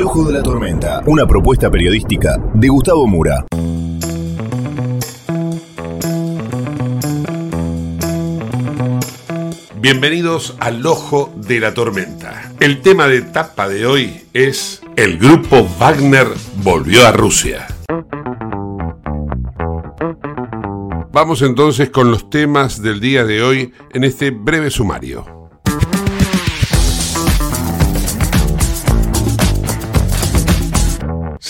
El Ojo de la Tormenta, una propuesta periodística de Gustavo Mura. Bienvenidos al Ojo de la Tormenta. El tema de tapa de hoy es El grupo Wagner volvió a Rusia. Vamos entonces con los temas del día de hoy en este breve sumario.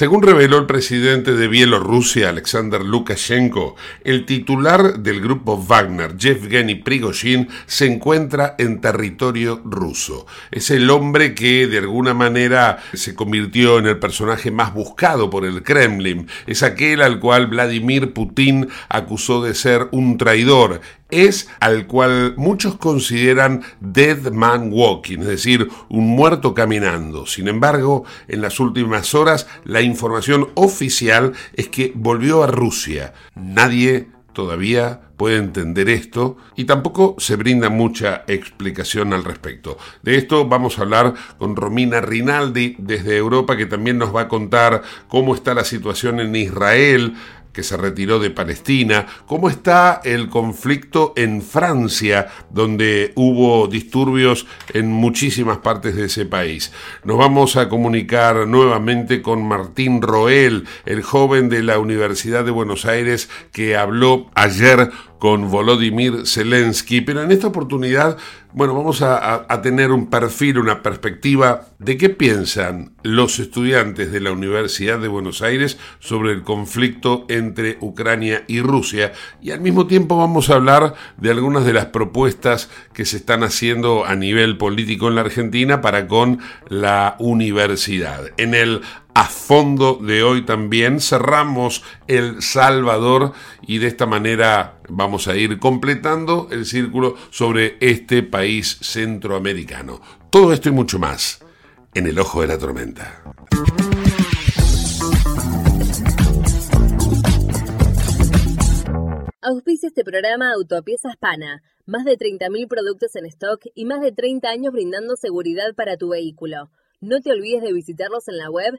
Según reveló el presidente de Bielorrusia, Alexander Lukashenko, el titular del grupo Wagner, Yevgeny Prigozhin, se encuentra en territorio ruso. Es el hombre que de alguna manera se convirtió en el personaje más buscado por el Kremlin. Es aquel al cual Vladimir Putin acusó de ser un traidor es al cual muchos consideran Dead Man Walking, es decir, un muerto caminando. Sin embargo, en las últimas horas la información oficial es que volvió a Rusia. Nadie todavía puede entender esto y tampoco se brinda mucha explicación al respecto. De esto vamos a hablar con Romina Rinaldi desde Europa que también nos va a contar cómo está la situación en Israel, que se retiró de Palestina, cómo está el conflicto en Francia, donde hubo disturbios en muchísimas partes de ese país. Nos vamos a comunicar nuevamente con Martín Roel, el joven de la Universidad de Buenos Aires que habló ayer con Volodymyr Zelensky, pero en esta oportunidad, bueno, vamos a, tener un perfil, una perspectiva de qué piensan los estudiantes de la Universidad de Buenos Aires sobre el conflicto entre Ucrania y Rusia y al mismo tiempo vamos a hablar de algunas de las propuestas que se están haciendo a nivel político en la Argentina para con la universidad. En el a fondo de hoy también. Cerramos El Salvador y de esta manera vamos a ir completando el círculo sobre este país centroamericano. Todo esto y mucho más en el ojo de la tormenta. Auspicia este programa Autopiezas Pana. Más de 30.000 productos en stock y más de 30 años brindando seguridad para tu vehículo. No te olvides de visitarlos en la web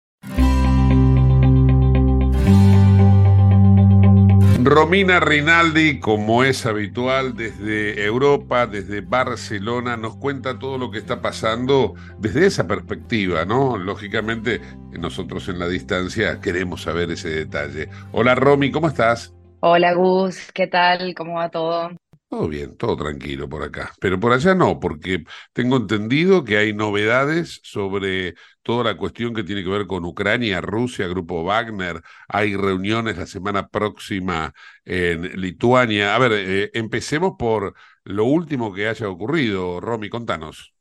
Romina Rinaldi, como es habitual desde Europa, desde Barcelona, nos cuenta todo lo que está pasando desde esa perspectiva, ¿no? Lógicamente, nosotros en la distancia queremos saber ese detalle. Hola Romy, ¿cómo estás? Hola Gus, ¿qué tal? ¿Cómo va todo? Todo bien, todo tranquilo por acá. Pero por allá no, porque tengo entendido que hay novedades sobre toda la cuestión que tiene que ver con Ucrania, Rusia, Grupo Wagner. Hay reuniones la semana próxima en Lituania. A ver, eh, empecemos por lo último que haya ocurrido. Romy, contanos.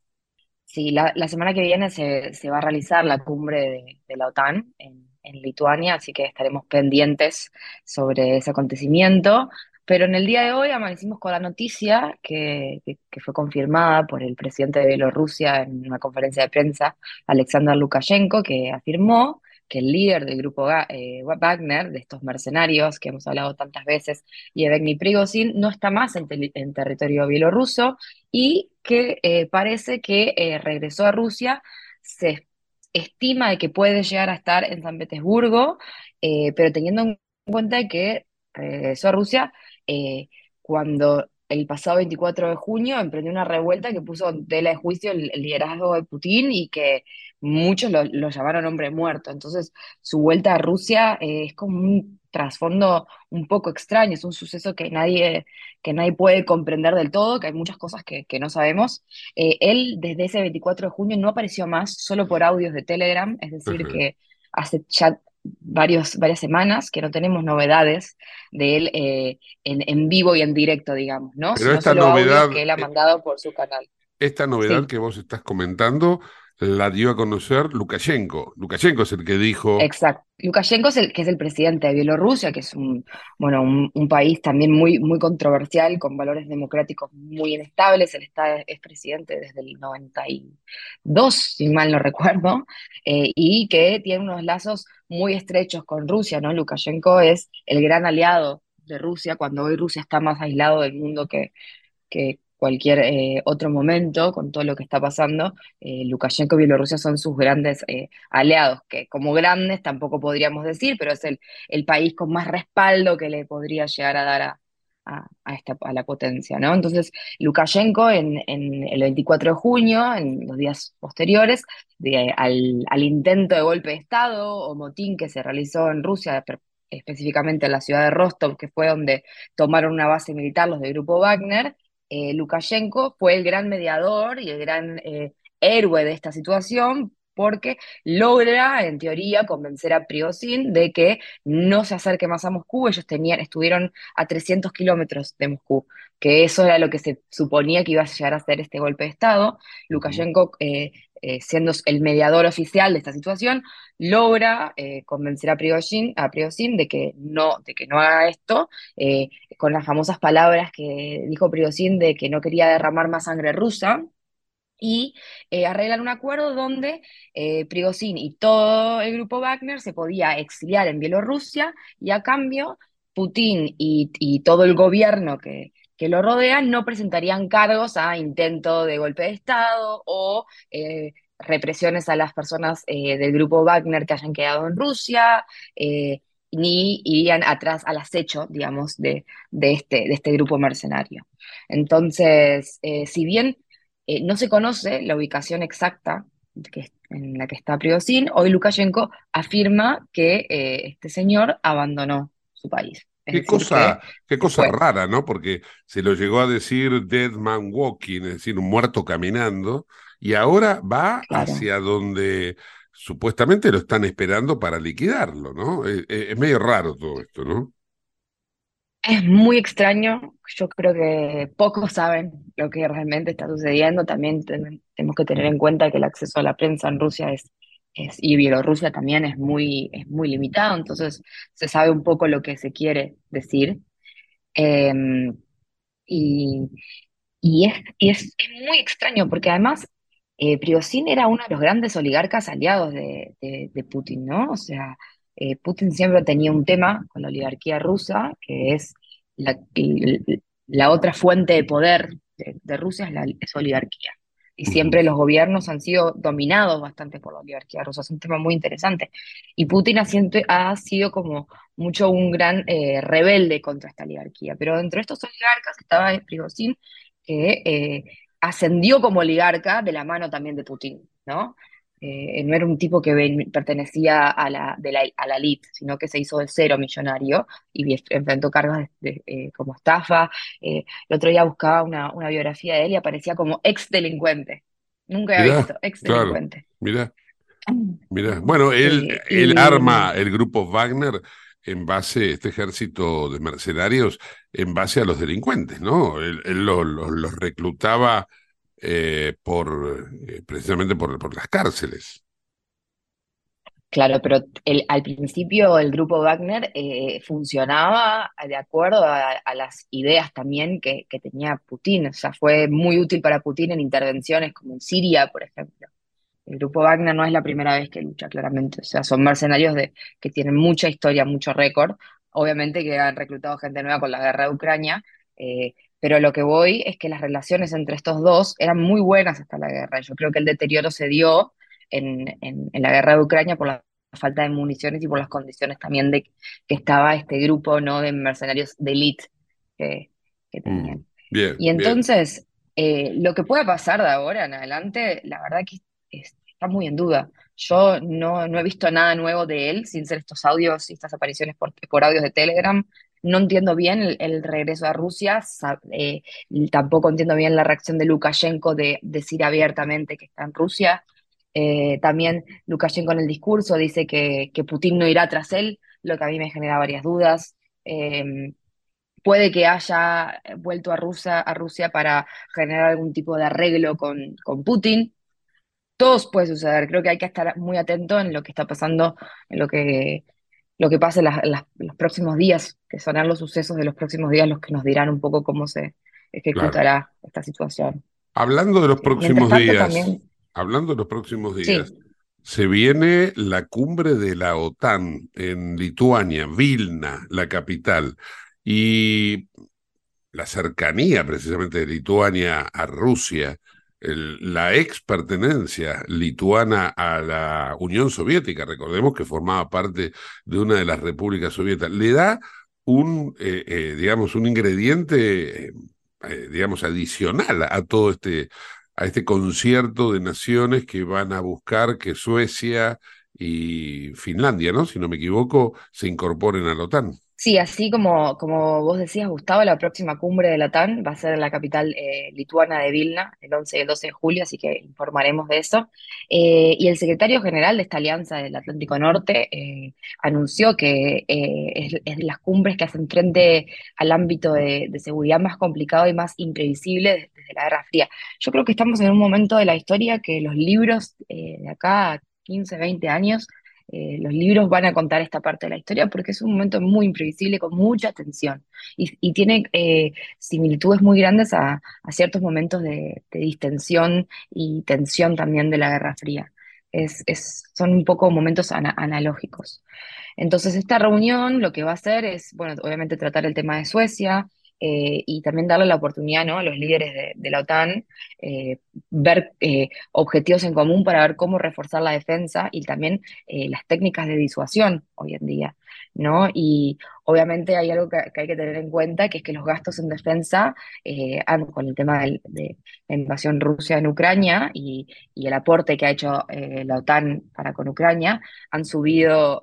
Sí, la, semana que viene se, va a realizar la cumbre de, la OTAN en, en Lituania, así que estaremos pendientes sobre ese acontecimiento. Pero en el día de hoy amanecimos con la noticia que, fue confirmada por el presidente de Bielorrusia en una conferencia de prensa, Alexander Lukashenko, que afirmó que el líder del grupo eh, Wagner, de estos mercenarios que hemos hablado tantas veces, Yevgeny Prigozhin, no está más en, territorio bielorruso y que eh, parece que eh, regresó a Rusia. Se estima de que puede llegar a estar en San Petersburgo, pero teniendo en cuenta que regresó a Rusia eh, cuando el pasado 24 de junio emprendió una revuelta que puso en tela de juicio el, liderazgo de Putin y que muchos lo, llamaron hombre muerto. Entonces, su vuelta a Rusia eh, es como un trasfondo un poco extraño, es un suceso que nadie, que nadie puede comprender del todo, que hay muchas cosas que, no sabemos. Eh, él, desde ese 24 de junio, no apareció más, solo por audios de Telegram, es decir, que hace chat varios, varias semanas que no tenemos novedades de él eh, en, vivo y en directo, digamos, ¿no? Pero esta novedad que él ha mandado por su canal. Esta novedad que vos estás comentando la dio a conocer Lukashenko. Lukashenko es el que dijo. Exacto. Lukashenko es el que es el presidente de Bielorrusia, que es un, bueno, un, país también muy, muy controversial, con valores democráticos muy inestables. Él está, es presidente desde el 92, si mal no recuerdo, eh, y que tiene unos lazos muy estrechos con Rusia, ¿no? Lukashenko es el gran aliado de Rusia, cuando hoy Rusia está más aislado del mundo que, que, cualquier eh, otro momento con todo lo que está pasando, eh, Lukashenko y Bielorrusia son sus grandes eh, aliados, que como grandes tampoco podríamos decir, pero es el, país con más respaldo que le podría llegar a dar a, a, esta, a la potencia, ¿no? Entonces, Lukashenko en, el 24 de junio, en los días posteriores, al, al, intento de golpe de Estado o motín que se realizó en Rusia, específicamente en la ciudad de Rostov, que fue donde tomaron una base militar los del grupo Wagner, eh, Lukashenko fue el gran mediador y el gran eh, héroe de esta situación porque logra, en teoría, convencer a Prigozhin de que no se acerque más a Moscú. Ellos tenían, estuvieron a 300 kilómetros de Moscú, que eso era lo que se suponía que iba a llegar a ser este golpe de Estado. Lukashenko, eh, eh, siendo el mediador oficial de esta situación, logra eh, convencer a Prigozhin, a de, que no, de que no haga esto, con las famosas palabras que dijo Prigozhin de que no quería derramar más sangre rusa y eh, arreglan un acuerdo donde eh, Prigozhin y todo el grupo Wagner se podía exiliar en Bielorrusia y a cambio Putin y, todo el gobierno que, que, lo rodea no presentarían cargos a intento de golpe de Estado o eh, represiones a las personas eh, del grupo Wagner que hayan quedado en Rusia, ni irían atrás al acecho, digamos, de, de, este, de este grupo mercenario. Entonces, si bien eh, no se conoce la ubicación exacta en la que está Prigozhin. Hoy Lukashenko afirma que eh, este señor abandonó su país. Qué cosa, qué cosa rara, ¿no? Porque se lo llegó a decir Dead Man Walking, es decir, un muerto caminando, y ahora va hacia donde supuestamente lo están esperando para liquidarlo, ¿no? Eh, es medio raro todo esto, ¿no? Es muy extraño, yo creo que pocos saben lo que realmente está sucediendo. También tenemos que tener en cuenta que el acceso a la prensa en Rusia es, y Bielorrusia también es muy, es muy limitado, entonces se sabe un poco lo que se quiere decir. Em, y, y, es, y es, muy extraño porque además eh, era uno de los grandes oligarcas aliados de, de Putin, ¿no? O sea, eh, Putin siempre tenía un tema con la oligarquía rusa, que es la, la otra fuente de poder de, Rusia es la oligarquía. Y siempre los gobiernos han sido dominados bastante por la oligarquía rusa. Es un tema muy interesante. Y Putin ha, ha sido como mucho un gran eh, rebelde contra esta oligarquía. Pero dentro de estos oligarcas estaba Prigozhin, que eh, ascendió como oligarca de la mano también de Putin, ¿no? Eh, no era un tipo que pertenecía a la, de la, a la elite, sino que se hizo de cero millonario y enfrentó cargos de, eh, como estafa. Eh, el otro día buscaba una, una, biografía de él y aparecía como ex delincuente. Nunca había visto, ex delincuente. mira, mira. Bueno, él, él arma el grupo Wagner en base, este ejército de mercenarios, en base a los delincuentes, ¿no? Él, los reclutaba eh, por, eh, precisamente por, las cárceles. Claro, pero al principio el grupo Wagner eh, funcionaba de acuerdo a, las ideas también que, tenía Putin. O sea, fue muy útil para Putin en intervenciones como en Siria, por ejemplo. El grupo Wagner no es la primera vez que lucha, claramente. O sea, son mercenarios de, que tienen mucha historia, mucho récord. Obviamente que han reclutado gente nueva con la guerra de Ucrania, pero lo que voy es que las relaciones entre estos dos eran muy buenas hasta la guerra. Yo creo que el deterioro se dio en, en, la guerra de Ucrania por la falta de municiones y por las condiciones también de que estaba este grupo ¿no? de mercenarios de élite que, que, mm, tenían. bien, y entonces, eh, lo que pueda pasar de ahora en adelante, la verdad que está muy en duda. Yo no, no he visto nada nuevo de él, sin ser estos audios y estas apariciones por, por audios de Telegram. No entiendo bien el, regreso a Rusia, eh, tampoco entiendo bien la reacción de Lukashenko de decir abiertamente que está en Rusia. Eh, también Lukashenko en el discurso dice que, Putin no irá tras él, lo que a mí me genera varias dudas. Eh, puede que haya vuelto a Rusia, para generar algún tipo de arreglo con, con Putin. Todo puede suceder. Creo que hay que estar muy atento en lo que está pasando, en lo que, lo que pase los próximos días, que son los sucesos de los próximos días los que nos dirán un poco cómo se ejecutará esta situación. Hablando de los próximos días, hablando de los próximos días, se viene la cumbre de la OTAN en Lituania, Vilna, la capital, y la cercanía precisamente de Lituania a Rusia la ex pertenencia lituana a la Unión Soviética, recordemos que formaba parte de una de las repúblicas soviéticas, le da un, eh, eh, digamos, un ingrediente, eh, digamos, adicional a todo este, a este concierto de naciones que van a buscar que Suecia y Finlandia, ¿no? Si no me equivoco, se incorporen a la OTAN. Sí, así como, como vos decías, Gustavo, la próxima cumbre de la TAN va a ser en la capital eh, lituana de Vilna, el 11 y el 12 de julio, así que informaremos de eso. Eh, y el secretario general de esta alianza del Atlántico Norte eh, anunció que es, es, de las cumbres que hacen frente al ámbito de, seguridad más complicado y más imprevisible desde, la Guerra Fría. Yo creo que estamos en un momento de la historia que los libros de acá a 15, 20 años eh, los libros van a contar esta parte de la historia porque es un momento muy imprevisible, con mucha tensión y, tiene eh, similitudes muy grandes a, ciertos momentos de, distensión y tensión también de la Guerra Fría. Son un poco momentos analógicos. Entonces, esta reunión lo que va a hacer es, bueno, obviamente tratar el tema de Suecia, eh, y también darle la oportunidad ¿no? a los líderes de, la OTAN eh, ver eh, objetivos en común para ver cómo reforzar la defensa y también las técnicas de disuasión hoy en día. ¿no? Y obviamente hay algo que, hay que tener en cuenta, que es que los gastos en defensa, con el tema de, la invasión rusa en Ucrania y, y, el aporte que ha hecho la OTAN para con Ucrania, han subido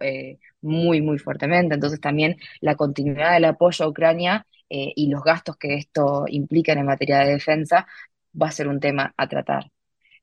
muy, muy fuertemente. Entonces también la continuidad del apoyo a Ucrania eh, y los gastos que esto implica en materia de defensa va a ser un tema a tratar.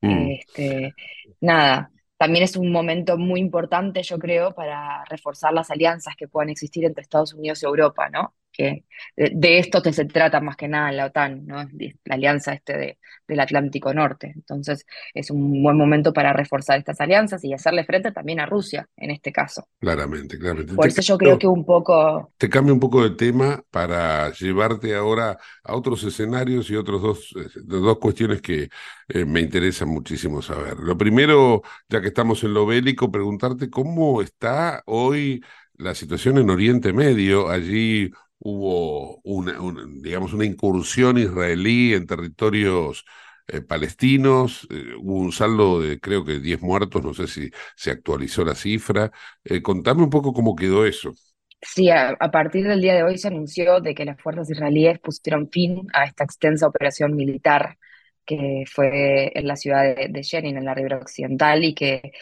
Mm. Este, nada, también es un momento muy importante, yo creo, para reforzar las alianzas que puedan existir entre Estados Unidos y Europa, ¿no? Que de, esto que se trata más que nada en la OTAN, ¿no? la alianza este del Atlántico Norte. Entonces es un buen momento para reforzar estas alianzas y hacerle frente también a Rusia en este caso. Claramente, claramente. Por eso yo creo que un poco... Te cambio un poco de tema para llevarte ahora a otros escenarios y otros dos, eh, dos cuestiones que eh, me interesan muchísimo saber. Lo primero, ya que estamos en lo bélico, preguntarte cómo está hoy la situación en Oriente Medio. Allí hubo una, digamos, una incursión israelí en territorios eh, palestinos, eh, hubo un saldo de creo que 10 muertos, no sé si se actualizó la cifra. Eh, contame un poco cómo quedó eso. Sí, a, partir del día de hoy se anunció de que las fuerzas israelíes pusieron fin a esta extensa operación militar que fue en la ciudad de, de Jenin, en la ribera occidental, y que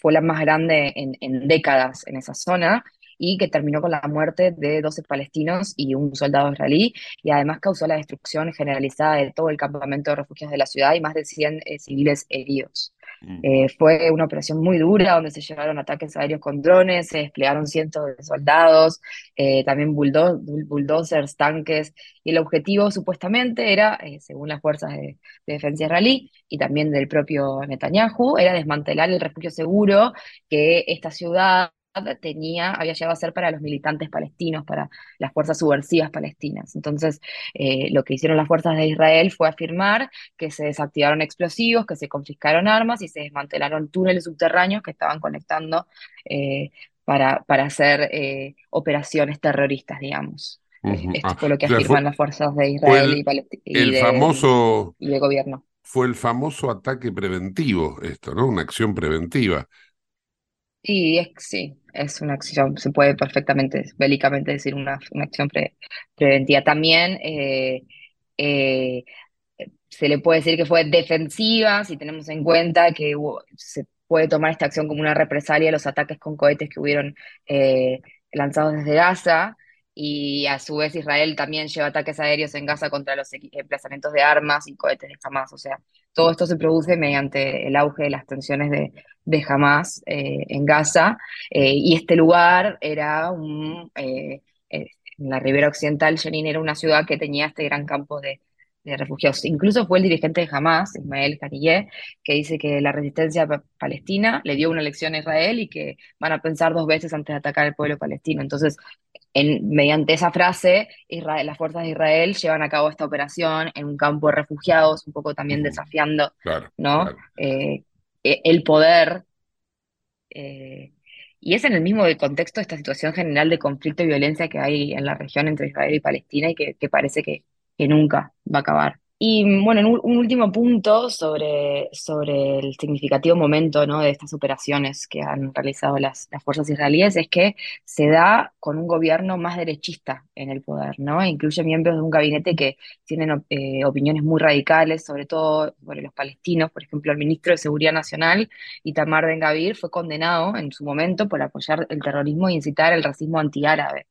fue la más grande en, en décadas en esa zona, y que terminó con la muerte de 12 palestinos y un soldado israelí, y además causó la destrucción generalizada de todo el campamento de refugiados de la ciudad y más de 100 eh, civiles heridos. Mm. Eh, fue una operación muy dura donde se llevaron ataques aéreos con drones, se desplegaron cientos de soldados, eh, también bulldozers, tanques, y el objetivo supuestamente era, eh, según las fuerzas de, de, defensa israelí y también del propio Netanyahu, era desmantelar el refugio seguro que esta ciudad tenía, había llegado a ser para los militantes palestinos, para las fuerzas subversivas palestinas. Entonces, eh, lo que hicieron las fuerzas de Israel fue afirmar que se desactivaron explosivos, que se confiscaron armas y se desmantelaron túneles subterráneos que estaban conectando eh, para, para hacer eh, operaciones terroristas, digamos. Esto ah, fue lo que afirman las fuerzas de Israel y, el famoso, y de gobierno. Fue el famoso ataque preventivo, esto, ¿no? Una acción preventiva. Sí, es, sí, es una acción, se puede perfectamente, bélicamente decir una, una acción preventiva. También eh, eh, se le puede decir que fue defensiva si tenemos en cuenta que se puede tomar esta acción como una represalia a los ataques con cohetes que hubieron eh, lanzados desde Gaza y a su vez Israel también lleva ataques aéreos en Gaza contra los emplazamientos de armas y cohetes de Hamas. O sea, todo esto se produce mediante el auge de las tensiones de, de Hamas eh, en Gaza. Eh, y este lugar era eh, en la ribera occidental, Jenin era una ciudad que tenía este gran campo de, de refugiados. Incluso fue el dirigente de Hamas, Ismael Haniyeh, que dice que la resistencia palestina le dio una lección a Israel y que van a pensar dos veces antes de atacar al pueblo palestino. Entonces, en, mediante esa frase, Israel, las fuerzas de Israel llevan a cabo esta operación en un campo de refugiados, un poco también desafiando ¿no? Eh, e, el poder. Eh, y es en el mismo contexto esta situación general de conflicto y violencia que hay en la región entre Israel y Palestina y que parece que, que nunca va a acabar. Y bueno, un, último punto sobre, sobre el significativo momento ¿no? de estas operaciones que han realizado las, las, fuerzas israelíes es que se da con un gobierno más derechista en el poder, ¿no? incluye miembros de un gabinete que tienen eh, opiniones muy radicales, sobre todo sobre los palestinos. Por ejemplo, el ministro de Seguridad Nacional, Itamar Ben-Gavir, fue condenado en su momento por apoyar el terrorismo e incitar el racismo antiárabe.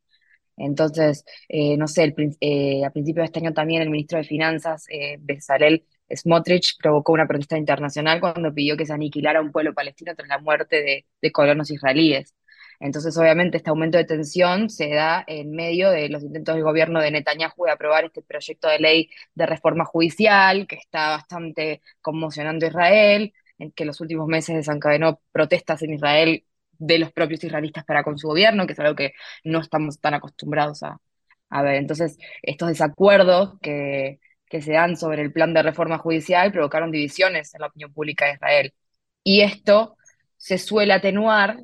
Entonces, eh, no sé, eh, a principios de este año también el ministro de Finanzas, eh, Bezalel Smotrich, provocó una protesta internacional cuando pidió que se aniquilara un pueblo palestino tras la muerte de, colonos israelíes. Entonces, obviamente, este aumento de tensión se da en medio de los intentos del gobierno de Netanyahu de aprobar este proyecto de ley de reforma judicial, que está bastante conmocionando a Israel, en que los últimos meses desencadenó protestas en Israel de los propios israelitas para con su gobierno, que es algo que no estamos tan acostumbrados a, ver. Entonces, estos desacuerdos que, se dan sobre el plan de reforma judicial provocaron divisiones en la opinión pública de Israel. Y esto se suele atenuar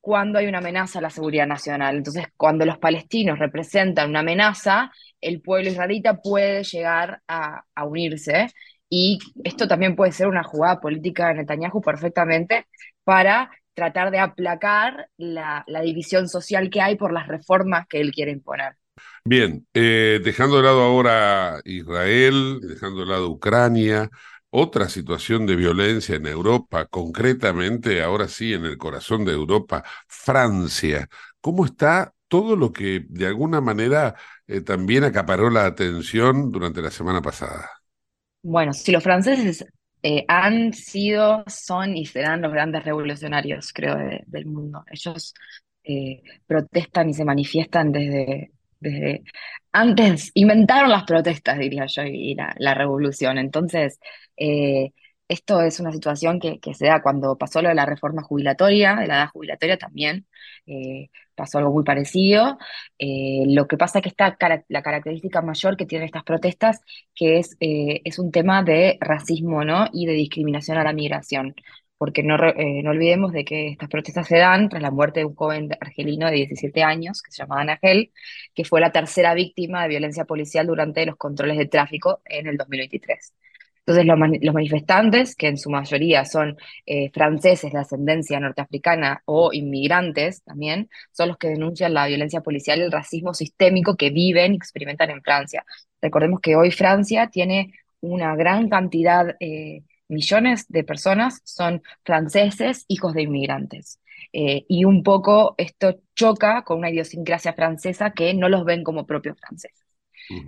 cuando hay una amenaza a la seguridad nacional. Entonces, cuando los palestinos representan una amenaza, el pueblo israelita puede llegar a, a unirse. Y esto también puede ser una jugada política de Netanyahu perfectamente para tratar de aplacar la, división social que hay por las reformas que él quiere imponer. Bien, eh, dejando de lado ahora Israel, dejando de lado Ucrania, otra situación de violencia en Europa, concretamente ahora sí en el corazón de Europa, Francia. ¿Cómo está todo lo que de alguna manera eh, también acaparó la atención durante la semana pasada? Bueno, si los franceses eh, han sido, son y serán los grandes revolucionarios, creo, del mundo. Ellos eh, protestan y se manifiestan desde, desde antes, inventaron las protestas, diría yo, y la, revolución. Entonces, eh, esto es una situación que, que, se da cuando pasó lo de la reforma jubilatoria, de la edad jubilatoria también, pasó algo muy parecido. Eh, lo que pasa es que está la característica mayor que tienen estas protestas, que es, eh, es un tema de racismo ¿no? y de discriminación a la migración. Porque no, no olvidemos de que estas protestas se dan tras la muerte de un joven argelino de 17 años, que se llamaba Nagel, que fue la tercera víctima de violencia policial durante los controles de tráfico en el 2023. Entonces los, manifestantes, que en su mayoría son eh, franceses de ascendencia norteafricana o inmigrantes también, son los que denuncian la violencia policial y el racismo sistémico que viven y experimentan en Francia. Recordemos que hoy Francia tiene una gran cantidad, eh, millones de personas son franceses, hijos de inmigrantes. Eh, y un poco esto choca con una idiosincrasia francesa que no los ven como propios franceses.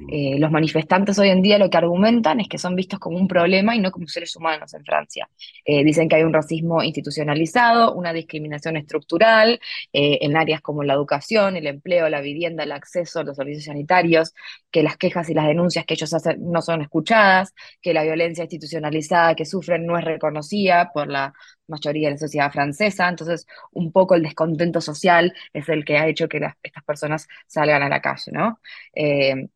Eh, los manifestantes hoy en día lo que argumentan es que son vistos como un problema y no como seres humanos en Francia. Eh, dicen que hay un racismo institucionalizado, una discriminación estructural eh, en áreas como la educación, el empleo, la vivienda, el acceso a los servicios sanitarios, que las quejas y las denuncias que ellos hacen no son escuchadas, que la violencia institucionalizada que sufren no es reconocida por la mayoría de la sociedad francesa, entonces un poco el descontento social es el que ha hecho que estas personas salgan a la calle, ¿no? Eh,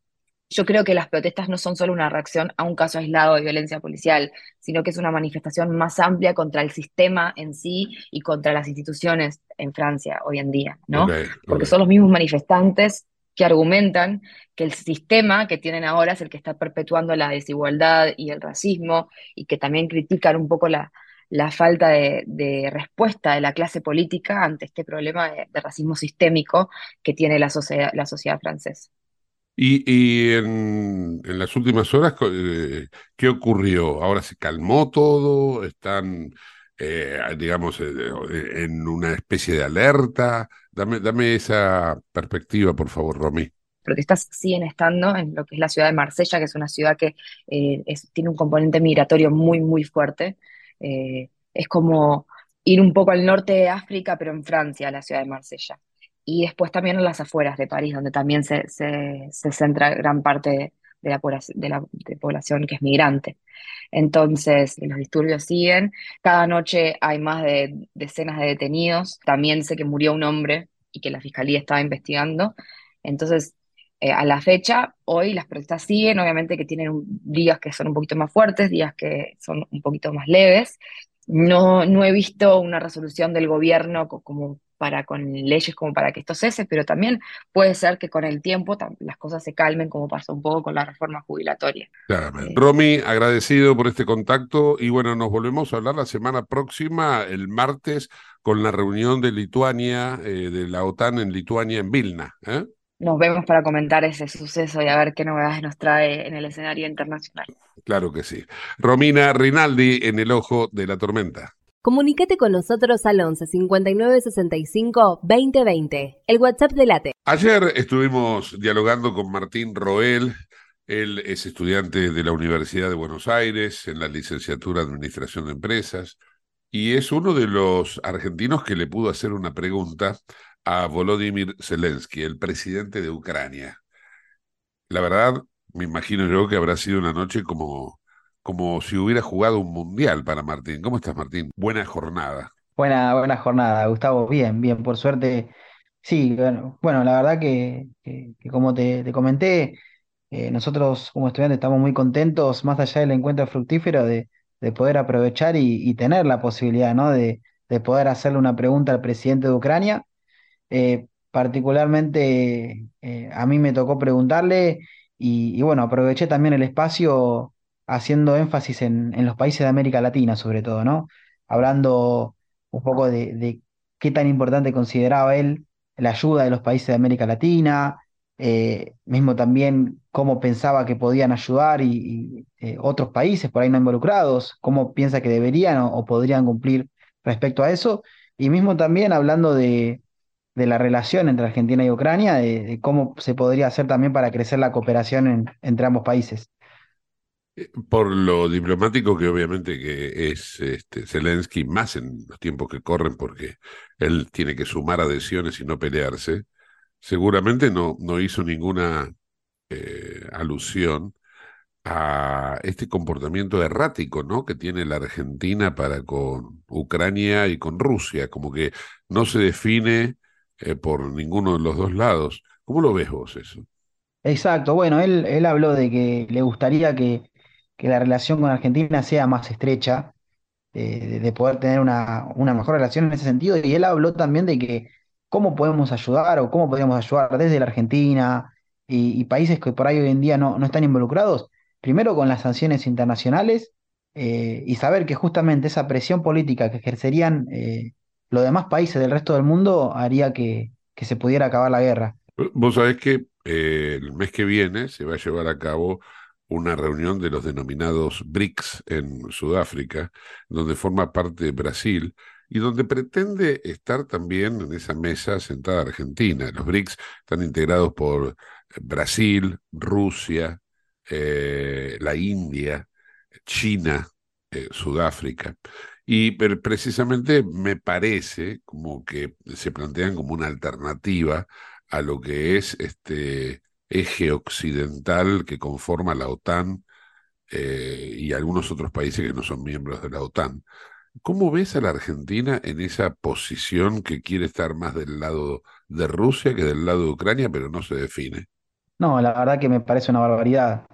yo creo que las protestas no son solo una reacción a un caso aislado de violencia policial, sino que es una manifestación más amplia contra el sistema en sí y contra las instituciones en Francia hoy en día, ¿no? Porque son los mismos manifestantes que argumentan que el sistema que tienen ahora es el que está perpetuando la desigualdad y el racismo y que también critican un poco la, la falta de, respuesta de la clase política ante este problema de, racismo sistémico que tiene la sociedad, la sociedad francesa. Y, en, las últimas horas, eh, ¿qué ocurrió? ¿Ahora se calmó todo? ¿Están, eh, digamos, eh, en una especie de alerta? Dame, dame esa perspectiva, por favor, Romy protestas siguen estando en lo que es la ciudad de Marsella, que es una ciudad que tiene un componente migratorio muy, muy fuerte. Eh, es como ir un poco al norte de África, pero en Francia, la ciudad de Marsella. Y después también en las afueras de París, donde también se, centra gran parte de la, de la población que es migrante. Entonces, los disturbios siguen. Cada noche hay más de decenas de detenidos. También sé que murió un hombre y que la fiscalía estaba investigando. Entonces, eh, a la fecha, hoy las protestas siguen, obviamente que tienen días que son un poquito más fuertes, días que son un poquito más leves. No, no he visto una resolución del gobierno como para con leyes como para que esto cese, pero también puede ser que con el tiempo las cosas se calmen como pasó un poco con la reforma jubilatoria. Claramente. Eh, Romy, agradecido por este contacto y bueno, nos volvemos a hablar la semana próxima, el martes, con la reunión de Lituania, eh, de la OTAN en Lituania, en Vilna. ¿eh? Nos vemos para comentar ese suceso y a ver qué novedades nos trae en el escenario internacional. Claro que sí. Romina Rinaldi en el ojo de la tormenta. Comunícate con nosotros al 11 59 65 2020, el WhatsApp de Late. Ayer estuvimos dialogando con Martín Roel. Él es estudiante de la Universidad de Buenos Aires en la licenciatura de Administración de Empresas y es uno de los argentinos que le pudo hacer una pregunta a Volodymyr Zelensky, el presidente de Ucrania. La verdad, me imagino yo que habrá sido una noche como, como si hubiera jugado un mundial para Martín. ¿Cómo estás, Martín? Buena jornada. Buena, buena jornada, Gustavo. Bien, bien, por suerte. Sí, bueno, bueno la verdad que, como te, comenté, eh, nosotros como estudiantes estamos muy contentos, más allá del encuentro fructífero, de, de poder aprovechar y, tener la posibilidad, ¿no? De, de poder hacerle una pregunta al presidente de Ucrania eh, particularmente eh, a mí me tocó preguntarle y, bueno, aproveché también el espacio haciendo énfasis en, los países de América Latina, sobre todo, ¿no? Hablando un poco de, qué tan importante consideraba él la ayuda de los países de América Latina, eh, mismo también cómo pensaba que podían ayudar y, otros países por ahí no involucrados, cómo piensa que deberían o podrían cumplir respecto a eso, y mismo también hablando de, de la relación entre Argentina y Ucrania, de, cómo se podría hacer también para crecer la cooperación entre ambos países. Eh, por lo diplomático que obviamente que es este, Zelensky, más en los tiempos que corren, porque él tiene que sumar adhesiones y no pelearse, seguramente no, no hizo ninguna eh, alusión a este comportamiento errático ¿no? que tiene la Argentina para con Ucrania y con Rusia, como que no se define eh, por ninguno de los dos lados. ¿Cómo lo ves vos eso? Exacto, bueno, él, él habló de que le gustaría que, que la relación con Argentina sea más estrecha, eh, de, poder tener una, una mejor relación en ese sentido, y él habló también de que cómo podemos ayudar o cómo podemos ayudar desde la Argentina y, países que por ahí hoy en día no, no están involucrados, primero con las sanciones internacionales eh, y saber que justamente esa presión política que ejercerían los demás países del resto del mundo haría que, que se pudiera acabar la guerra. Vos sabés que eh, el mes que viene se va a llevar a cabo una reunión de los denominados BRICS en Sudáfrica, donde forma parte Brasil y donde pretende estar también en esa mesa sentada Argentina. Los BRICS están integrados por Brasil, Rusia, eh, la India, China, eh, Sudáfrica. Y precisamente me parece como que se plantean como una alternativa a lo que es este eje occidental que conforma la OTAN eh, y algunos otros países que no son miembros de la OTAN. ¿Cómo ves a la Argentina en esa posición que quiere estar más del lado de Rusia que del lado de Ucrania, pero no se define? No, la verdad que me parece una barbaridad.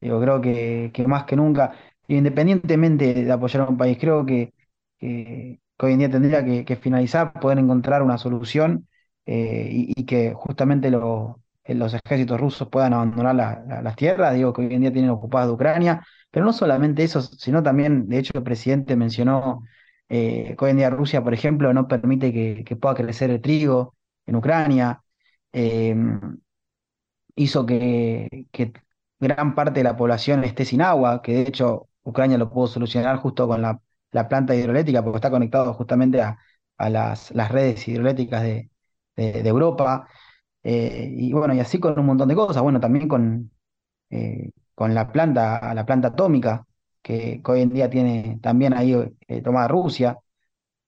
Digo, creo que, que más que nunca, independientemente de apoyar a un país, creo que, que, hoy en día tendría que, que finalizar, poder encontrar una solución eh, y, que justamente lo, los ejércitos rusos puedan abandonar las tierras, digo que hoy en día tienen ocupadas de Ucrania, pero no solamente eso, sino también, de hecho, el presidente mencionó eh, que hoy en día Rusia, por ejemplo, no permite que, pueda crecer el trigo en Ucrania, em, hizo que, que, gran parte de la población esté sin agua, que de hecho Ucrania lo pudo solucionar justo con la, planta hidroeléctrica, porque está conectado justamente a, las, redes hidroeléctricas de, de Europa. Eh, y bueno, y así con un montón de cosas, bueno, también con, eh, con la planta, la planta atómica, que, hoy en día tiene también ahí eh, tomada Rusia.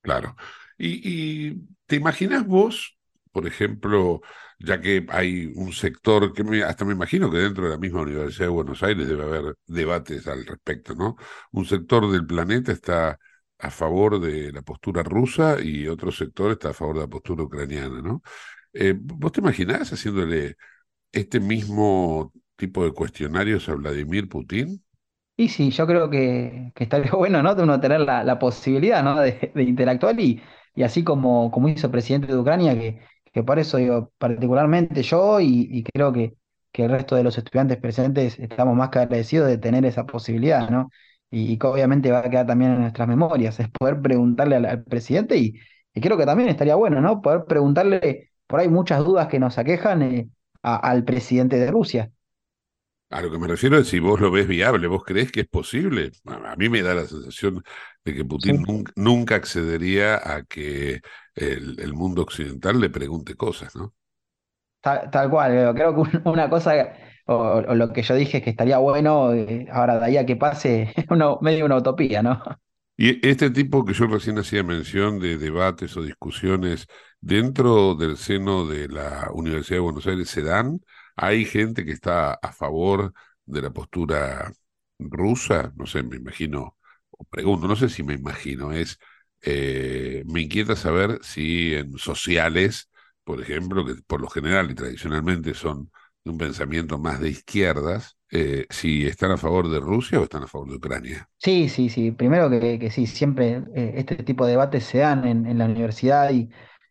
Claro. ¿Y, te imaginas vos, por ejemplo, ya que hay un sector que hasta me imagino que dentro de la misma Universidad de Buenos Aires debe haber debates al respecto, ¿no? Un sector del planeta está a favor de la postura rusa y otro sector está a favor de la postura ucraniana, ¿no? Eh, ¿Vos te imaginás haciéndole este mismo tipo de cuestionarios a Vladimir Putin? Y sí, yo creo que, que estaría bueno, ¿no? De uno tener la, posibilidad, ¿no? De, interactuar y, y así como, como hizo el presidente de Ucrania, que, que por eso digo, particularmente yo y, creo que, que, el resto de los estudiantes presentes estamos más que agradecidos de tener esa posibilidad, ¿no? Y, que obviamente va a quedar también en nuestras memorias, es poder preguntarle al, presidente y, creo que también estaría bueno, ¿no? Poder preguntarle por ahí muchas dudas que nos aquejan eh, al presidente de Rusia. A lo que me refiero es si vos lo ves viable, vos crees que es posible. A mí me da la sensación de que Putin nunca, accedería a que el, mundo occidental le pregunte cosas, ¿no? Tal, cual, creo que una cosa, o, lo que yo dije es que estaría bueno, eh, ahora de ahí a que pase, uno, medio una utopía, ¿no? Y este tipo que yo recién hacía mención de debates o discusiones dentro del seno de la Universidad de Buenos Aires se dan, hay gente que está a favor de la postura rusa, no sé, me imagino, o pregunto, no sé si me imagino, es, eh, me inquieta saber si en sociales, por ejemplo, que por lo general y tradicionalmente son de un pensamiento más de izquierdas, eh, si están a favor de Rusia o están a favor de Ucrania. Sí, sí, sí. Primero que, sí, siempre eh, este tipo de debates se dan en, la universidad y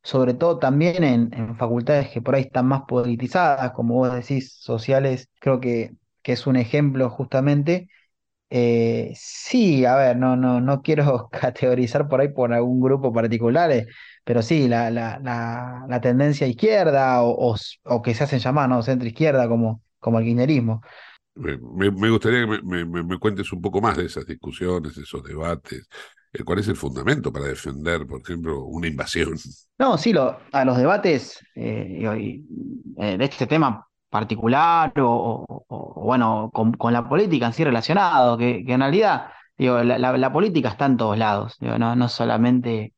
sobre todo también en, facultades que por ahí están más politizadas, como vos decís, sociales, creo que, que es un ejemplo justamente. Eh, sí, a ver, no, no, no quiero categorizar por ahí por algún grupo particular, pero sí, la, la, la, tendencia izquierda o, o, que se hacen llamar, ¿no? Centro izquierda como, como el kirchnerismo. Me, gustaría que me, me, cuentes un poco más de esas discusiones, esos debates. Eh, ¿Cuál es el fundamento para defender, por ejemplo, una invasión? No, sí, lo, a los debates eh, de este tema particular o, bueno, con, la política en sí relacionado, que, en realidad digo, la, política está en todos lados, digo, no, no solamente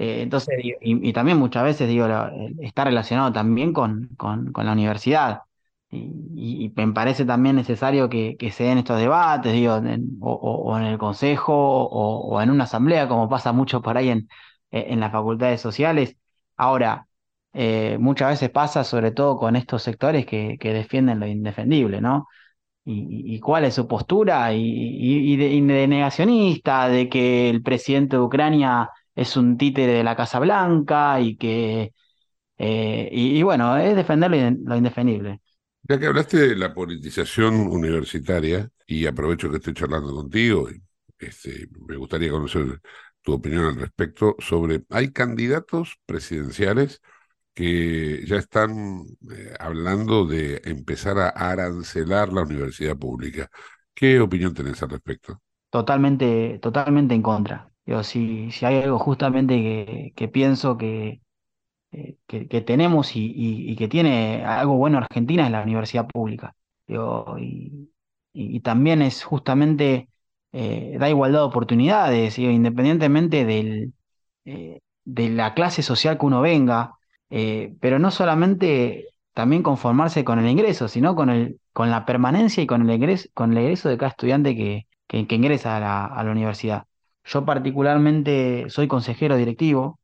eh, entonces, y, también muchas veces, digo, está relacionado también con, con, la universidad. Y, me parece también necesario que, se den estos debates, digo, o, en el consejo o, en una asamblea, como pasa mucho por ahí en, en las facultades sociales. Ahora, eh, muchas veces pasa, sobre todo con estos sectores que, que defienden lo indefendible, ¿no? Y, cuál es su postura y, de, de, negacionista, de que el presidente de Ucrania es un títere de la Casa Blanca y que, eh, y, bueno, es defender lo indefendible. Ya que hablaste de la politización universitaria, y aprovecho que estoy charlando contigo, este, me gustaría conocer tu opinión al respecto sobre, hay candidatos presidenciales que ya están eh, hablando de empezar a arancelar la universidad pública. ¿Qué opinión tenés al respecto? Totalmente, totalmente en contra si, si hay algo justamente que, pienso que, eh, que, tenemos y, que tiene algo bueno Argentina es la universidad pública. y, también es justamente, eh, da igualdad de oportunidades, independientemente del, eh, de la clase social que uno venga, pero no solamente también conformarse con el ingreso, sino con, el, con la permanencia y con el ingreso, con el egreso de cada estudiante que, que, ingresa a la, a la universidad. Yo particularmente soy consejero directivo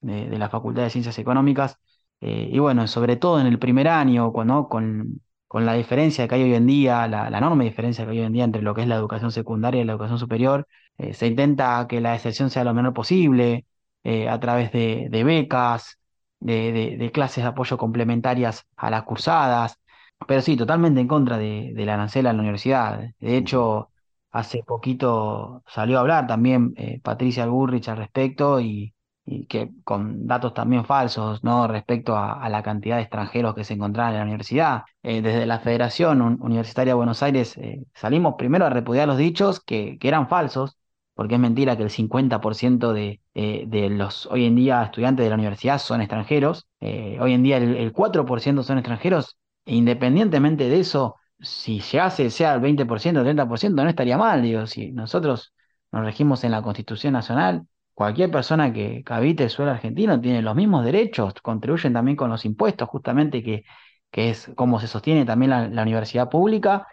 de, la Facultad de Ciencias Económicas. Eh, y bueno, sobre todo en el primer año, cuando, con, con la diferencia que hay hoy en día, la, enorme diferencia que hay hoy en día entre lo que es la educación secundaria y la educación superior, eh, se intenta que la deserción sea lo menor posible eh, a través de, becas, de, de, clases de apoyo complementarias a las cursadas, pero sí, totalmente en contra de, la arancel en la universidad. De hecho, hace poquito salió a hablar también Patricia Burrich al respecto y, y que con datos también falsos, ¿no? Respecto a, la cantidad de extranjeros que se encontraban en la universidad. Eh, desde la Federación Universitaria de Buenos Aires eh, salimos primero a repudiar los dichos que, eran falsos, porque es mentira que el 50% de, eh, de, los hoy en día estudiantes de la universidad son extranjeros. hoy en día el, 4% son extranjeros. E independientemente de eso, si llegase sea el 20%, el 30%, no estaría mal. Digo, si nosotros nos regimos en la Constitución Nacional, cualquier persona que, habite el suelo argentino tiene los mismos derechos, contribuyen también con los impuestos, justamente que, que es como se sostiene también la, universidad pública.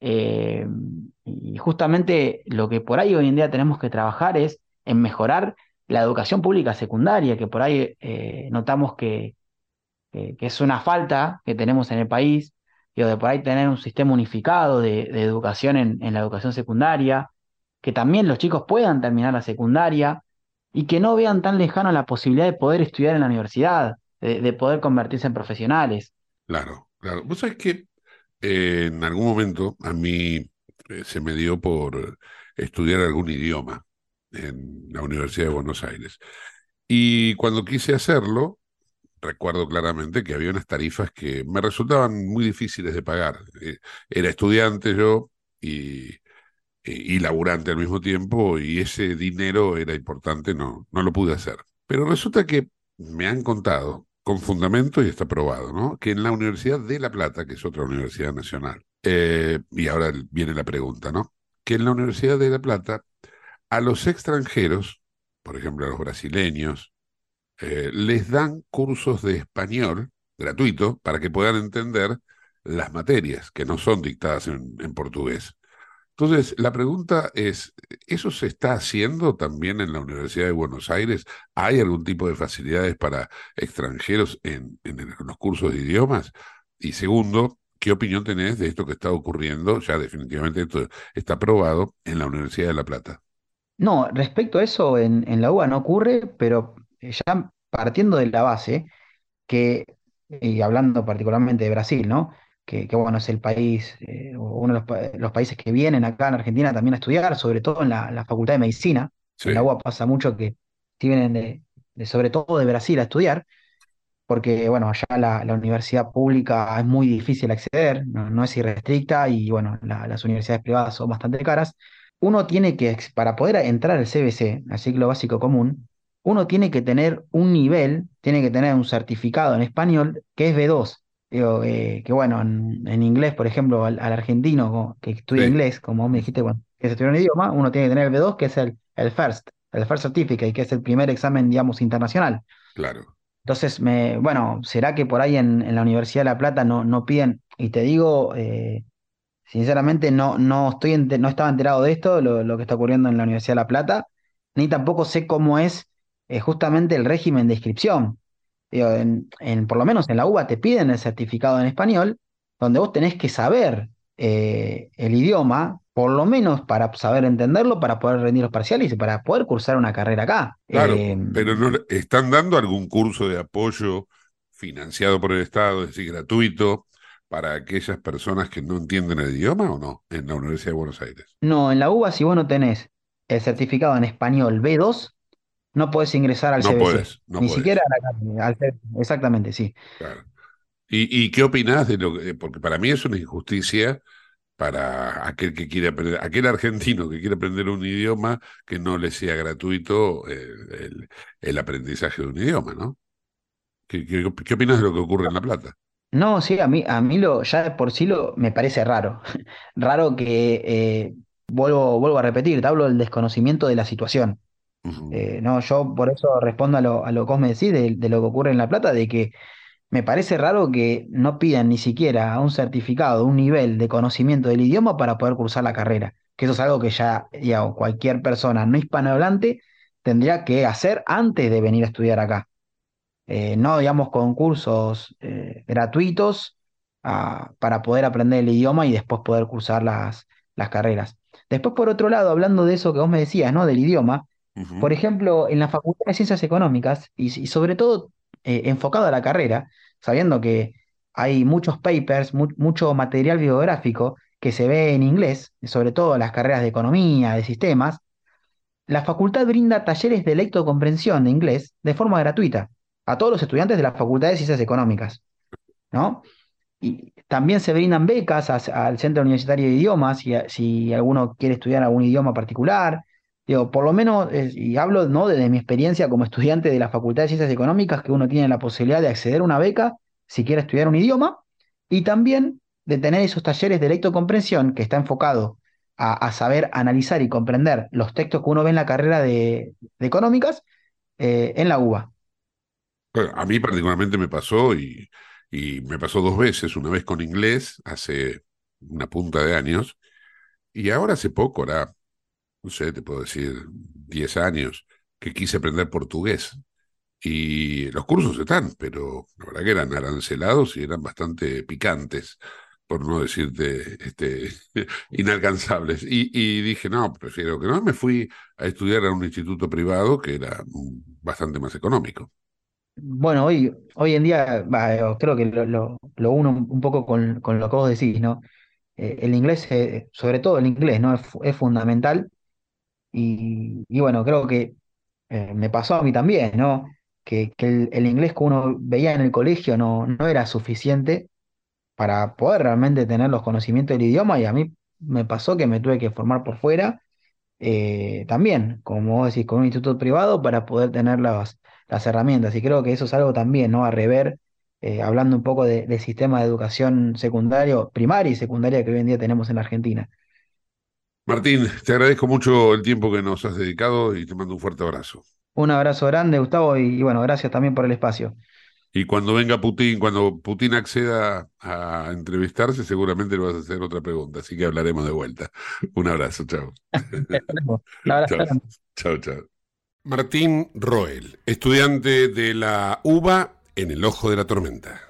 Eh, y justamente lo que por ahí hoy en día tenemos que trabajar es en mejorar la educación pública secundaria, que por ahí eh, notamos que, que, es una falta que tenemos en el país, y de por ahí tener un sistema unificado de, educación en, en, la educación secundaria, que también los chicos puedan terminar la secundaria, y que no vean tan lejano la posibilidad de poder estudiar en la universidad, de, poder convertirse en profesionales. Claro, claro. Vos sabés que eh, en algún momento a mí eh, se me dio por estudiar algún idioma en la Universidad de Buenos Aires. Y cuando quise hacerlo, recuerdo claramente que había unas tarifas que me resultaban muy difíciles de pagar. Eh, era estudiante yo y y laburante al mismo tiempo y ese dinero era importante, no, no lo pude hacer. Pero resulta que me han contado con fundamento y está probado, ¿no? Que en la Universidad de La Plata, que es otra universidad nacional, eh, y ahora viene la pregunta, ¿no? Que en la Universidad de La Plata a los extranjeros, por ejemplo a los brasileños, eh, les dan cursos de español gratuito para que puedan entender las materias que no son dictadas en portugués. Entonces, la pregunta es, ¿eso se está haciendo también en la Universidad de Buenos Aires? ¿Hay algún tipo de facilidades para extranjeros en, los cursos de idiomas? Y segundo, ¿qué opinión tenés de esto que está ocurriendo? Ya definitivamente esto está aprobado en la Universidad de La Plata. No, respecto a eso, en, la UBA no ocurre, pero ya partiendo de la base, que, y hablando particularmente de Brasil, ¿no? Que, bueno, es el país, eh, uno de los, países que vienen acá en Argentina también a estudiar, sobre todo en la, Facultad de Medicina. En la UA pasa mucho que vienen de, sobre todo de Brasil a estudiar, porque bueno, allá la, universidad pública es muy difícil acceder, no, es irrestricta y bueno, las universidades privadas son bastante caras. Uno tiene que, para poder entrar al CBC, al ciclo básico común, uno tiene que tener un nivel, tiene que tener un certificado en español que es B2. Digo, eh, que bueno, en, inglés, por ejemplo, al, argentino que estudia inglés, como me dijiste, bueno, que se estudia un idioma, uno tiene que tener el B2, que es el, el FIRST, el FIRST Certificate, que es el primer examen, digamos, internacional. Claro. Entonces, me, bueno, ¿será que por ahí en, la Universidad de La Plata no, no piden? Y te digo, eh, sinceramente, no, no, estoy no estaba enterado de esto, lo, que está ocurriendo en la Universidad de La Plata, ni tampoco sé cómo es eh, justamente el régimen de inscripción en, por lo menos en la UBA te piden el certificado en español, donde vos tenés que saber eh, el idioma, por lo menos para saber entenderlo, para poder rendir los parciales y para poder cursar una carrera acá. Claro, eh, pero no, ¿están dando algún curso de apoyo financiado por el Estado, es decir, gratuito, para aquellas personas que no entienden el idioma o no en la Universidad de Buenos Aires? No, en la UBA si vos no tenés el certificado en español B2, no puedes ingresar al no CBC. no Ni siquiera al, Exactamente, sí. Claro. ¿Y, qué opinás de lo que.? Porque para mí es una injusticia para aquel que quiere aprender, aquel argentino que quiere aprender un idioma que no le sea gratuito el, aprendizaje de un idioma, ¿no? ¿Qué, qué, opinas de lo que ocurre en La Plata? No, sí, a mí, a mí lo, ya por sí lo, me parece raro. raro que, eh, vuelvo, vuelvo a repetir, te hablo del desconocimiento de la situación. Eh, no, yo por eso respondo a lo, a lo que vos me decís de, lo que ocurre en La Plata, de que me parece raro que no pidan ni siquiera un certificado, un nivel de conocimiento del idioma para poder cursar la carrera. Que eso es algo que ya, cualquier persona no hispanohablante tendría que hacer antes de venir a estudiar acá. Eh, no, digamos, con cursos eh, gratuitos ah, para poder aprender el idioma y después poder cursar las, las carreras. Después, por otro lado, hablando de eso que vos me decías, ¿no? Del idioma, por ejemplo, en la Facultad de Ciencias Económicas, y, sobre todo eh, enfocado a la carrera, sabiendo que hay muchos papers, mucho material bibliográfico que se ve en inglés, sobre todo las carreras de economía, de sistemas, la facultad brinda talleres de lectocomprensión de inglés de forma gratuita a todos los estudiantes de la Facultad de Ciencias Económicas, ¿no? Y también se brindan becas al Centro Universitario de Idiomas, si, si alguno quiere estudiar algún idioma particular, Digo, por lo menos, y hablo ¿no? desde mi experiencia como estudiante de la Facultad de Ciencias Económicas, que uno tiene la posibilidad de acceder a una beca si quiere estudiar un idioma, y también de tener esos talleres de lectocomprensión que está enfocado a, saber analizar y comprender los textos que uno ve en la carrera de, económicas eh, en la UBA. a mí particularmente me pasó y, y me pasó dos veces, una vez con inglés hace una punta de años y ahora hace poco, ahora no sé, te puedo decir, 10 años, que quise aprender portugués. Y los cursos están, pero la verdad que eran arancelados y eran bastante picantes, por no decirte este, inalcanzables. Y, y dije, no, prefiero que no. Me fui a estudiar a un instituto privado que era bastante más económico. Bueno, hoy, hoy en día creo que lo, uno un poco con, con, lo que vos decís, ¿no? Eh, el inglés, eh, sobre todo el inglés, ¿no? Es fundamental y, bueno, creo que eh, me pasó a mí también, ¿no? Que, el, inglés que uno veía en el colegio no, no era suficiente para poder realmente tener los conocimientos del idioma y a mí me pasó que me tuve que formar por fuera eh, también, como vos decís, con un instituto privado para poder tener las, las herramientas. Y creo que eso es algo también, ¿no? A rever, eh, hablando un poco del sistema de educación secundario, primaria y secundaria que hoy en día tenemos en Argentina. Martín, te agradezco mucho el tiempo que nos has dedicado y te mando un fuerte abrazo. Un abrazo grande, Gustavo, y, bueno, gracias también por el espacio. Y cuando venga Putin, cuando Putin acceda a entrevistarse, seguramente le vas a hacer otra pregunta, así que hablaremos de vuelta. Un abrazo, chao. chao, chao. Martín Roel, estudiante de la UBA en el ojo de la tormenta.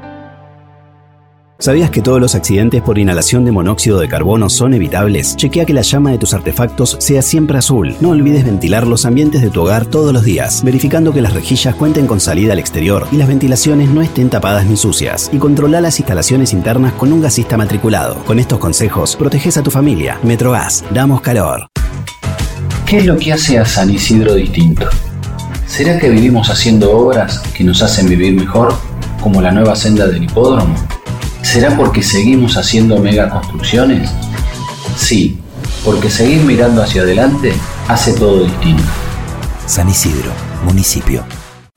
¿Sabías que todos los accidentes por inhalación de monóxido de carbono son evitables? Chequea que la llama de tus artefactos sea siempre azul. No olvides ventilar los ambientes de tu hogar todos los días, verificando que las rejillas cuenten con salida al exterior y las ventilaciones no estén tapadas ni sucias. Y controla las instalaciones internas con un gasista matriculado. Con estos consejos, proteges a tu familia. Metrogas, damos calor. ¿Qué es lo que hace a San Isidro distinto? ¿Será que vivimos haciendo obras que nos hacen vivir mejor, como la nueva senda del hipódromo? ¿Será porque seguimos haciendo megaconstrucciones? Sí, porque seguir mirando hacia adelante hace todo distinto. San Isidro, municipio.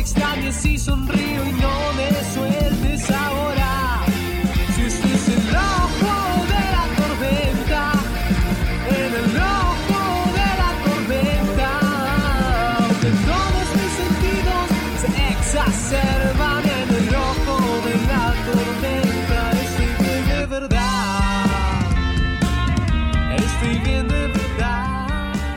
Te extrañes si sonrío y no me sueltes ahora. Si este es el ojo de la tormenta, en el ojo de la tormenta, que todos mis sentidos se exacerban en el ojo de la tormenta. Estoy bien de verdad, estoy bien de verdad.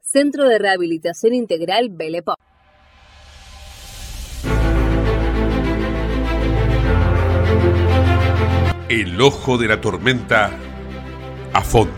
Centro de Rehabilitación Integral Belepo. El ojo de la tormenta a fondo.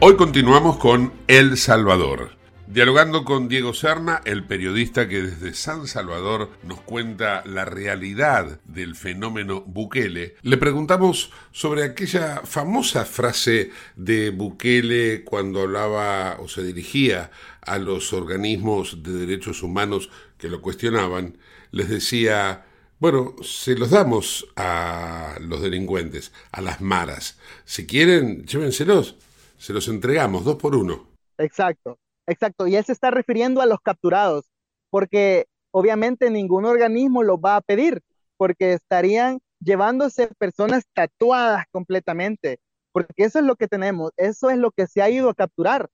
Hoy continuamos con El Salvador. Dialogando con Diego Serna, el periodista que desde San Salvador nos cuenta la realidad del fenómeno Bukele, le preguntamos sobre aquella famosa frase de Bukele cuando hablaba o se dirigía a los organismos de derechos humanos que lo cuestionaban, les decía, bueno, se los damos a los delincuentes, a las maras. Si quieren, llévenselos, se los entregamos dos por uno. Exacto. Exacto, y él se está refiriendo a los capturados, porque obviamente ningún organismo los va a pedir, porque estarían llevándose personas tatuadas completamente, porque eso es lo que tenemos, eso es lo que se ha ido a capturar,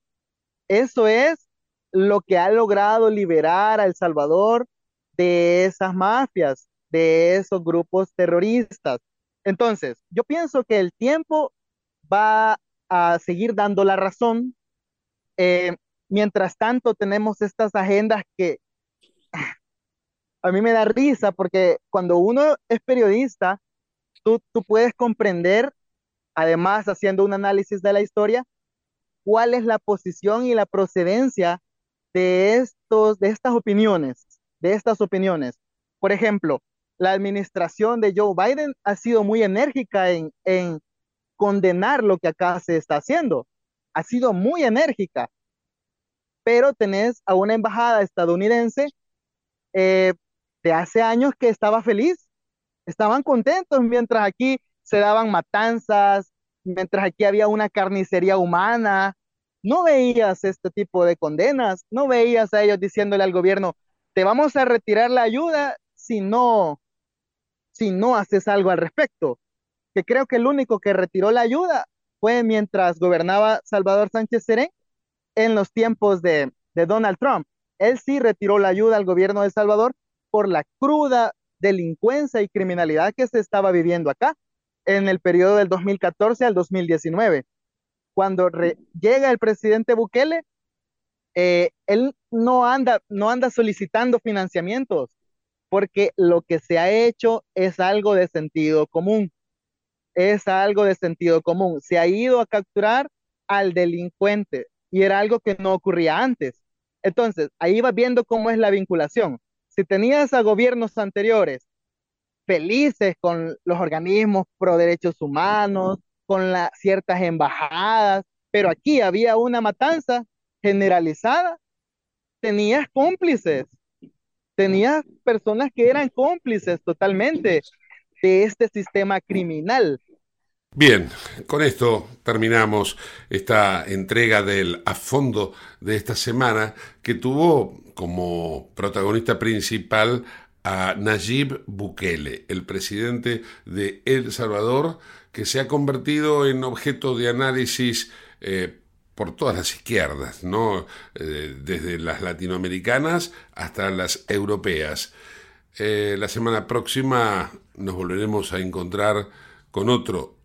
eso es lo que ha logrado liberar a El Salvador de esas mafias, de esos grupos terroristas. Entonces, yo pienso que el tiempo va a seguir dando la razón. Eh, Mientras tanto, tenemos estas agendas que a mí me da risa porque cuando uno es periodista, tú, tú puedes comprender, además haciendo un análisis de la historia, cuál es la posición y la procedencia de, estos, de estas opiniones, de estas opiniones. Por ejemplo, la administración de Joe Biden ha sido muy enérgica en, en condenar lo que acá se está haciendo. Ha sido muy enérgica pero tenés a una embajada estadounidense eh, de hace años que estaba feliz, estaban contentos mientras aquí se daban matanzas, mientras aquí había una carnicería humana, no veías este tipo de condenas, no veías a ellos diciéndole al gobierno, te vamos a retirar la ayuda si no, si no haces algo al respecto. Que creo que el único que retiró la ayuda fue mientras gobernaba Salvador Sánchez Serén en los tiempos de, Donald Trump. Él sí retiró la ayuda al gobierno de El Salvador por la cruda delincuencia y criminalidad que se estaba viviendo acá en el periodo del 2014 al 2019. Cuando llega el presidente Bukele, eh, él no anda, no anda solicitando financiamientos, porque lo que se ha hecho es algo de sentido común. Es algo de sentido común. Se ha ido a capturar al delincuente, y era algo que no ocurría antes. Entonces, ahí vas viendo cómo es la vinculación. Si tenías a gobiernos anteriores felices con los organismos pro derechos humanos, con las ciertas embajadas, pero aquí había una matanza generalizada, tenías cómplices, tenías personas que eran cómplices totalmente de este sistema criminal. Bien, con esto terminamos esta entrega del A Fondo de esta semana que tuvo como protagonista principal a Nayib Bukele, el presidente de El Salvador, que se ha convertido en objeto de análisis eh, por todas las izquierdas, ¿no? Eh, desde las latinoamericanas hasta las europeas. Eh, la semana próxima nos volveremos a encontrar con otro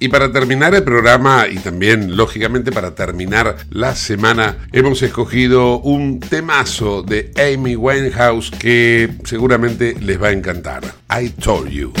Y para terminar el programa y también, lógicamente, para terminar la semana, hemos escogido un temazo de Amy Winehouse que seguramente les va a encantar. I Told You.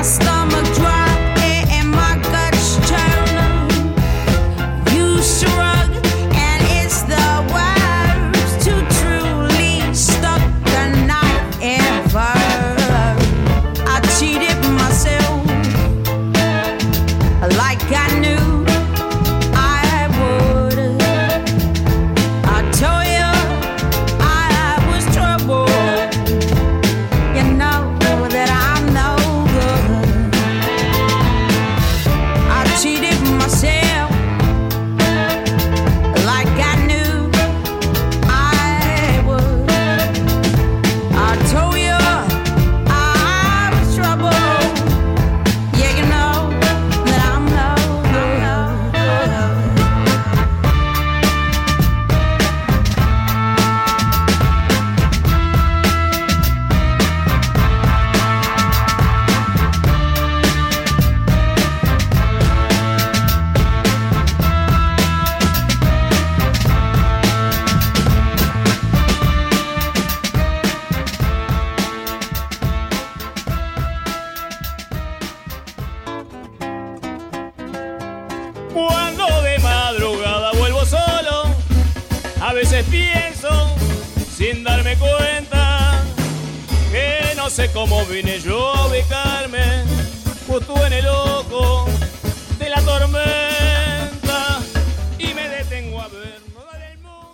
I